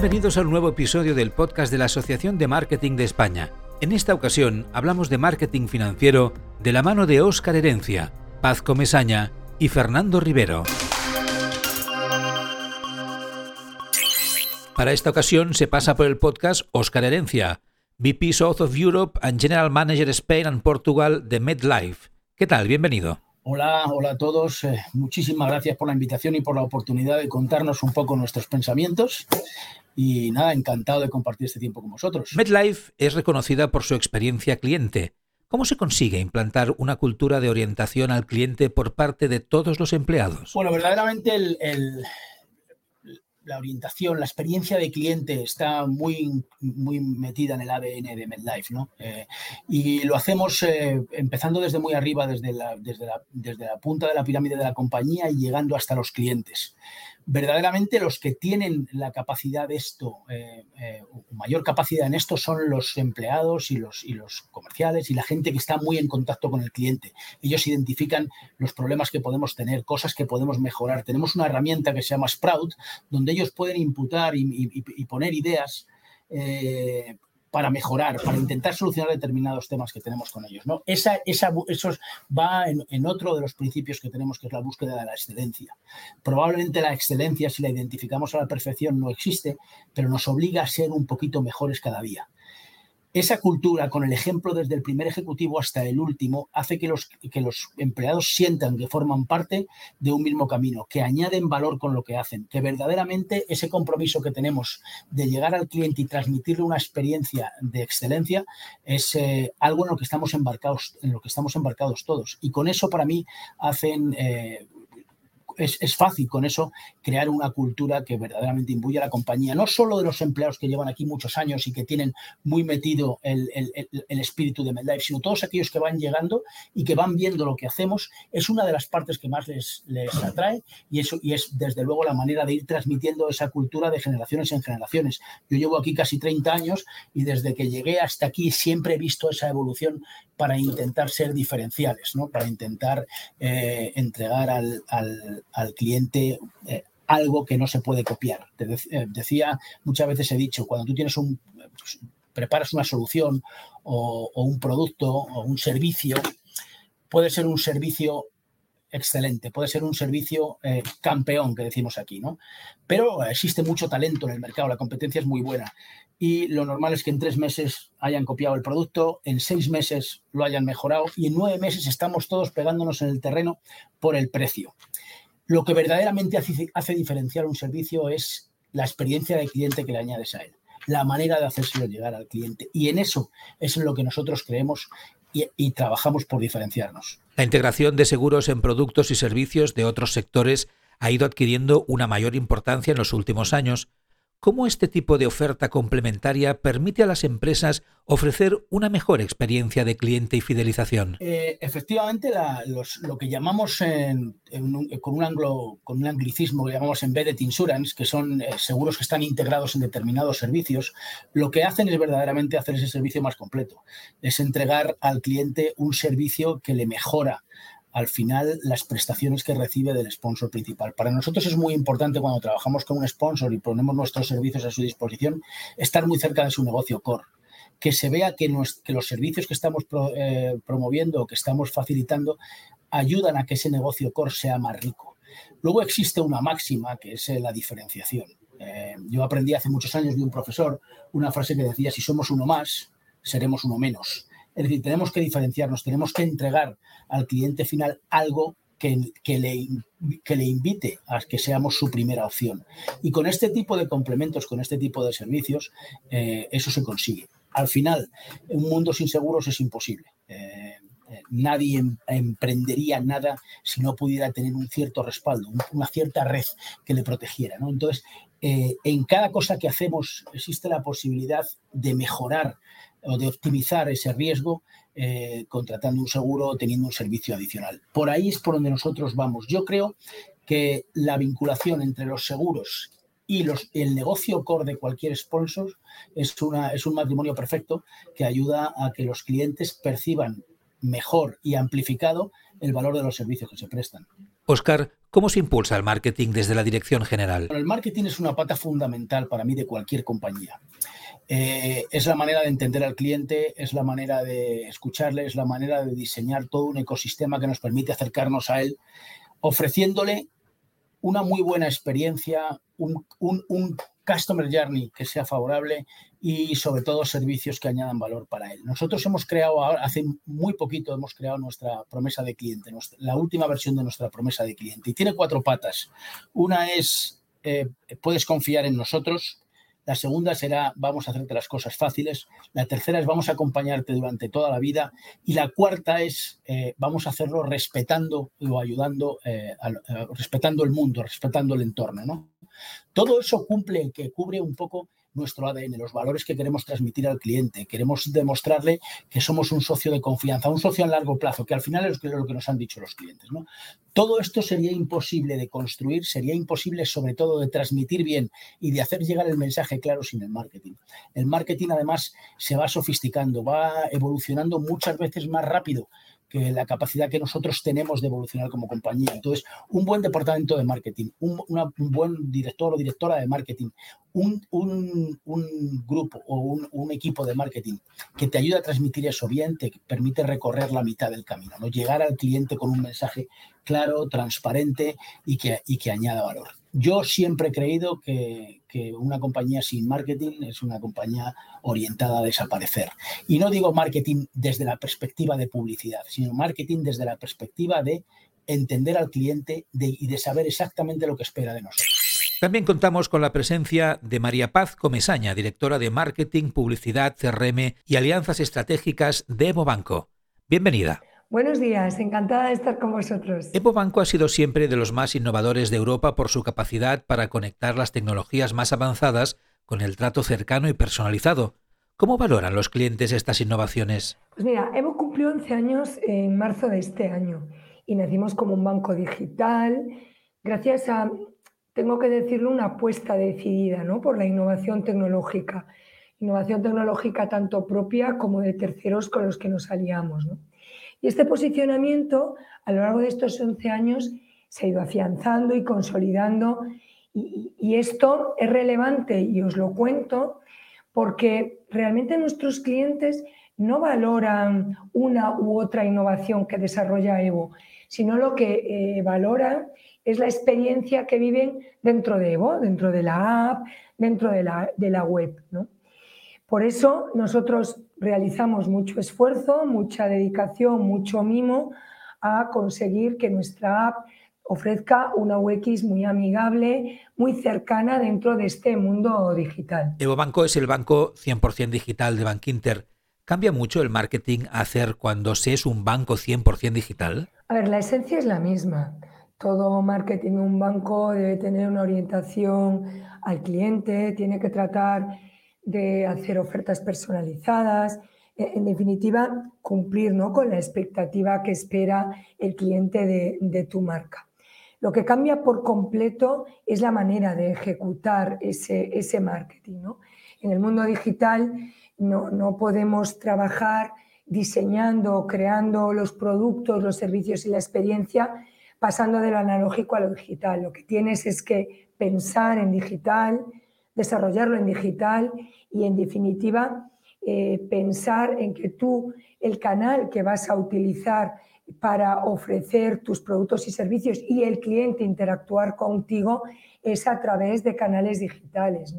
Bienvenidos al nuevo episodio del podcast de la Asociación de Marketing de España. En esta ocasión hablamos de marketing financiero de la mano de Óscar Herencia, Paz Comesaña y Fernando Rivero. Para esta ocasión se pasa por el podcast Óscar Herencia, VP South of Europe and General Manager Spain and Portugal de MedLife. ¿Qué tal? Bienvenido. Hola, hola a todos. Eh, muchísimas gracias por la invitación y por la oportunidad de contarnos un poco nuestros pensamientos. Y nada, encantado de compartir este tiempo con vosotros. MedLife es reconocida por su experiencia cliente. ¿Cómo se consigue implantar una cultura de orientación al cliente por parte de todos los empleados? Bueno, verdaderamente el, la orientación, la experiencia de cliente está muy, muy metida en el ADN de MedLife, ¿no? Eh, y lo hacemos eh, empezando desde muy arriba, desde la, desde, la, desde la punta de la pirámide de la compañía y llegando hasta los clientes verdaderamente los que tienen la capacidad de esto, eh, eh, mayor capacidad en esto, son los empleados y los, comerciales y la gente que está muy en contacto con el cliente. Ellos identifican los problemas que podemos tener, cosas que podemos mejorar. Tenemos una herramienta que se llama Sprout, donde ellos pueden imputar y, poner ideas. Eh, para mejorar, para intentar solucionar determinados temas que tenemos con ellos. ¿no? Esa, esa, eso va en, otro de los principios que tenemos, que es la búsqueda de la excelencia. Probablemente la excelencia, si la identificamos a la perfección, no existe, pero nos obliga a ser un poquito mejores cada día esa cultura, con el ejemplo desde el primer ejecutivo hasta el último, hace que los, que los empleados sientan que forman parte de un mismo camino, que añaden valor con lo que hacen, que verdaderamente ese compromiso que tenemos de llegar al cliente y transmitirle una experiencia de excelencia es eh, algo en lo que estamos embarcados, en lo que estamos embarcados todos. Y con eso para mí hacen eh, es, fácil con eso crear una cultura que verdaderamente imbuye a la compañía, no solo de los empleados que llevan aquí muchos años y que tienen muy metido el, espíritu de MedLife, sino todos aquellos que van llegando y que van viendo lo que hacemos, es una de las partes que más les, les atrae y, eso, y es desde luego la manera de ir transmitiendo esa cultura de generaciones en generaciones. Yo llevo aquí casi 30 años y desde que llegué hasta aquí siempre he visto esa evolución para intentar ser diferenciales, ¿no? para intentar eh, entregar al, cliente eh, algo que no se puede copiar. Te eh, decía, muchas veces he dicho, cuando tú tienes un, pues, preparas una solución o, un producto o un servicio, puede ser un servicio excelente, puede ser un servicio campeón, que decimos aquí, ¿no? Pero existe mucho talento en el mercado, la competencia es muy buena y lo normal es que en tres meses hayan copiado el producto, en seis meses lo hayan mejorado y en nueve meses estamos todos pegándonos en el terreno por el precio. Lo que verdaderamente hace, diferenciar un servicio es la experiencia de cliente que le añades a él, la manera de hacérselo llegar al cliente. Y en eso es en lo que nosotros creemos y trabajamos por diferenciarnos. La integración de seguros en productos y servicios de otros sectores ha ido adquiriendo una mayor importancia en los últimos años cómo este tipo de oferta complementaria permite a las empresas ofrecer una mejor experiencia de cliente y fidelización. Eh, efectivamente, lo que llamamos con, un anglo, con un anglicismo que llamamos embedded insurance, que son eh, seguros que están integrados en determinados servicios, lo que hacen es verdaderamente hacer ese servicio más completo. Es entregar al cliente un servicio que le mejora al final las prestaciones que recibe del sponsor principal. Para nosotros es muy importante cuando trabajamos con un sponsor y ponemos nuestros servicios a su disposición, estar muy cerca de su negocio core que se vea que, los servicios que estamos eh, promoviendo o que estamos facilitando ayudan a que ese negocio core sea más rico. Luego existe una máxima que es eh, la diferenciación. Eh, yo aprendí hace muchos años de un profesor una frase que decía, si somos uno más, seremos uno menos. Es decir, tenemos que diferenciarnos, tenemos que entregar al cliente final algo que, le, que, le, invite a que seamos su primera opción. Y con este tipo de complementos, con este tipo de servicios, eh, eso se consigue. Al final, un mundo sin seguros es imposible. Eh, eh, nadie em, emprendería nada si no pudiera tener un cierto respaldo, una cierta red que le protegiera. Entonces, en cada cosa que hacemos existe la posibilidad de mejorar o de optimizar ese riesgo eh, contratando un seguro o teniendo un servicio adicional. Por ahí es por donde nosotros vamos. Yo creo que la vinculación entre los seguros y los, el negocio core de cualquier sponsor es, una, es un matrimonio perfecto que ayuda a que los clientes perciban mejor y amplificado el valor de los servicios que se prestan. Oscar, ¿cómo se impulsa el marketing desde la dirección general? el marketing es una pata fundamental para mí de cualquier compañía. Eh, es la manera de entender al cliente, es la manera de escucharle, es la manera de diseñar todo un ecosistema que nos permite acercarnos a él, ofreciéndole una muy buena experiencia, un, un, customer journey que sea favorable y sobre todo servicios que añadan valor para él. Nosotros hemos creado, hace muy poquito hemos creado nuestra promesa de cliente, la última versión de nuestra promesa de cliente y tiene cuatro patas. Una es, eh, puedes confiar en nosotros, la segunda será vamos a hacerte las cosas fáciles. La tercera es vamos a acompañarte durante toda la vida. Y la cuarta es eh, vamos a hacerlo respetando o ayudando, eh, eh, respetando el mundo, respetando el entorno. ¿no? Todo eso cumple, que cubre un poco nuestro ADN, los valores que queremos transmitir al cliente. Queremos demostrarle que somos un socio de confianza, un socio a largo plazo, que al final es lo que nos han dicho los clientes. Todo esto sería imposible de construir, sería imposible sobre todo de transmitir bien y de hacer llegar el mensaje claro sin el marketing. El marketing además se va sofisticando, va evolucionando muchas veces más rápido que la capacidad que nosotros tenemos de evolucionar como compañía. Entonces, un buen departamento de marketing, un, buen director o directora de marketing, un, grupo o un, equipo de marketing que te ayuda a transmitir eso bien, te permite recorrer la mitad del camino, ¿no? llegar al cliente con un mensaje claro, transparente y que, y que añada valor. Yo siempre he creído que, una compañía sin marketing es una compañía orientada a desaparecer. Y no digo marketing desde la perspectiva de publicidad, sino marketing desde la perspectiva de entender al cliente y de saber exactamente lo que espera de nosotros. También contamos con la presencia de María Paz Comesaña, directora de Marketing, Publicidad, CRM y Alianzas Estratégicas de Evo Banco. Bienvenida. Buenos días, encantada de estar con vosotros. Evo Banco ha sido siempre de los más innovadores de Europa por su capacidad para conectar las tecnologías más avanzadas con el trato cercano y personalizado. ¿Cómo valoran los clientes estas innovaciones? Pues mira, Evo cumplió 11 años en marzo de este año y nacimos como un banco digital gracias a, tengo que decirlo, una apuesta decidida ¿no? por la innovación tecnológica. Innovación tecnológica tanto propia como de terceros con los que nos aliamos. ¿no? Y este posicionamiento a lo largo de estos 11 años se ha ido afianzando y consolidando y, esto es relevante y os lo cuento porque realmente nuestros clientes no valoran una u otra innovación que desarrolla Evo, sino lo que eh, valoran es la experiencia que viven dentro de Evo, dentro de la app, dentro de la, de la web. ¿no? Por eso nosotros realizamos mucho esfuerzo, mucha dedicación, mucho mimo a conseguir que nuestra app ofrezca una UX muy amigable, muy cercana dentro de este mundo digital. Evo Banco es el banco 100% digital de Bankinter. ¿Cambia mucho el marketing a hacer cuando se es un banco 100% digital? A ver, la esencia es la misma. Todo marketing en un banco debe tener una orientación al cliente, tiene que tratar de hacer ofertas personalizadas, e, en definitiva, cumplir ¿no? con la expectativa que espera el cliente de, tu marca. Lo que cambia por completo es la manera de ejecutar ese, ese marketing. ¿no? En el mundo digital no, no podemos trabajar diseñando, creando los productos, los servicios y la experiencia pasando de lo analógico a lo digital. Lo que tienes es que pensar en digital, desarrollarlo en digital y en definitiva eh, pensar en que tú el canal que vas a utilizar para ofrecer tus productos y servicios y el cliente interactuar contigo es a través de canales digitales.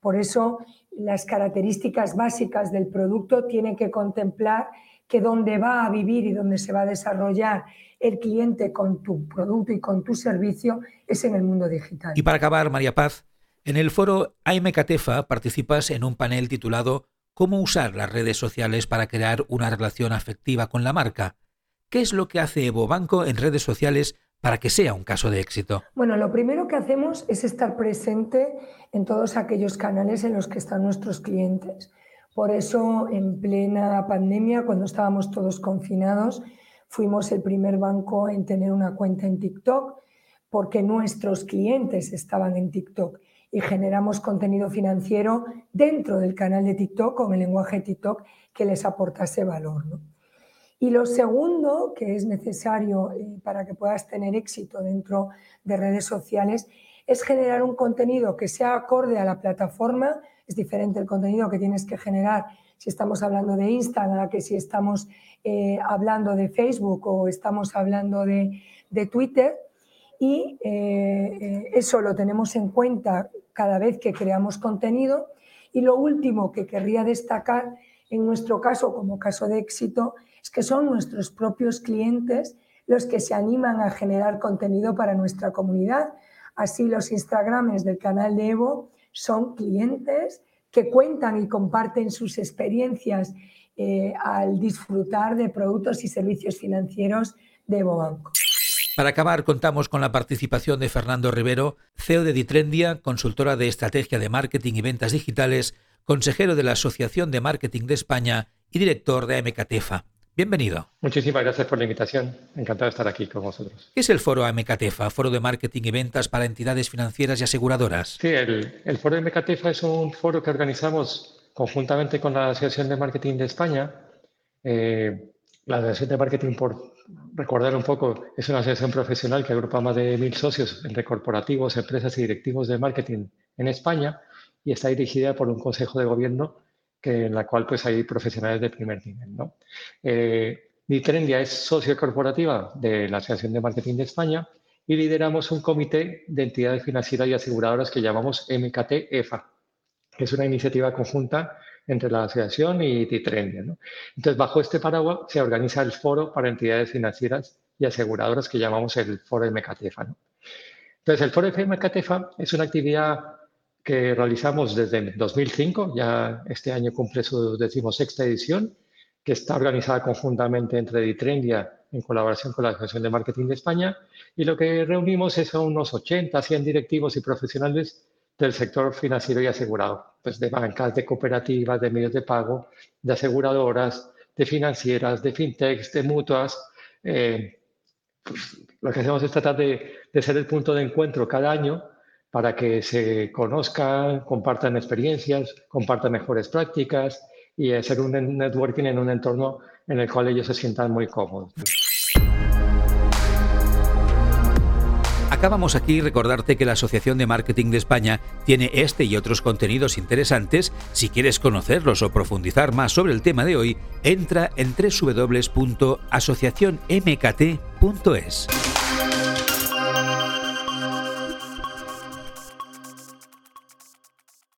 Por eso las características básicas del producto tienen que contemplar que donde va a vivir y donde se va a desarrollar el cliente con tu producto y con tu servicio es en el mundo digital. Y para acabar, María Paz, en el foro Aime Catefa participas en un panel titulado ¿Cómo usar las redes sociales para crear una relación afectiva con la marca? ¿Qué es lo que hace Evo Banco en redes sociales para que sea un caso de éxito? Bueno, lo primero que hacemos es estar presente en todos aquellos canales en los que están nuestros clientes. Por eso, en plena pandemia, cuando estábamos todos confinados, fuimos el primer banco en tener una cuenta en TikTok porque nuestros clientes estaban en TikTok y generamos contenido financiero dentro del canal de TikTok con el lenguaje TikTok que les aportase valor. Y lo segundo que es necesario eh, para que puedas tener éxito dentro de redes sociales es generar un contenido que sea acorde a la plataforma. Es diferente el contenido que tienes que generar si estamos hablando de Instagram que si estamos eh, hablando de Facebook o estamos hablando de, Twitter. Y eh, eso lo tenemos en cuenta cada vez que creamos contenido. Y lo último que querría destacar en nuestro caso, como caso de éxito, es que son nuestros propios clientes los que se animan a generar contenido para nuestra comunidad. Así los Instagrames del canal de Evo son clientes que cuentan y comparten sus experiencias eh, al disfrutar de productos y servicios financieros de Evo Banco. Para acabar, contamos con la participación de Fernando Rivero, CEO de Ditrendia, consultora de estrategia de marketing y ventas digitales, consejero de la Asociación de Marketing de España y director de AMKTEFA. Bienvenido. Muchísimas gracias por la invitación. Encantado de estar aquí con vosotros. ¿Qué es el foro AMKTEFA, Foro de Marketing y Ventas para Entidades Financieras y Aseguradoras? Sí, el, foro AMKTEFA es un foro que organizamos conjuntamente con la Asociación de Marketing de España. Eh, la Asociación de Marketing, por recordar un poco, es una asociación profesional que agrupa más de mil socios entre corporativos, empresas y directivos de marketing en España y está dirigida por un consejo de gobierno que, en la cual pues, hay profesionales de primer nivel. ¿no? Eh, Nitrendia es socio corporativa de la Asociación de Marketing de España y lideramos un comité de entidades financieras y aseguradoras que llamamos MKT-EFA, que es una iniciativa conjunta entre la asociación y Nitrendia. ¿no? Entonces, bajo este paraguas se organiza el foro para entidades financieras y aseguradoras que llamamos el foro MKT-EFA. ¿no? Entonces, el foro MKT-EFA es una actividad que realizamos desde 2005, ya este año cumple su decimosexta edición, que está organizada conjuntamente entre Ditrendia en colaboración con la Asociación de Marketing de España, y lo que reunimos es a unos 80, 100 directivos y profesionales del sector financiero y asegurado, pues de bancas, de cooperativas, de medios de pago, de aseguradoras, de financieras, de fintechs, de mutuas. Eh, pues, lo que hacemos es tratar de, de ser el punto de encuentro cada año para que se conozcan, compartan experiencias, compartan mejores prácticas y hacer un networking en un entorno en el cual ellos se sientan muy cómodos. Acabamos aquí recordarte que la Asociación de Marketing de España tiene este y otros contenidos interesantes. Si quieres conocerlos o profundizar más sobre el tema de hoy, entra en www.asociacionmkt.es.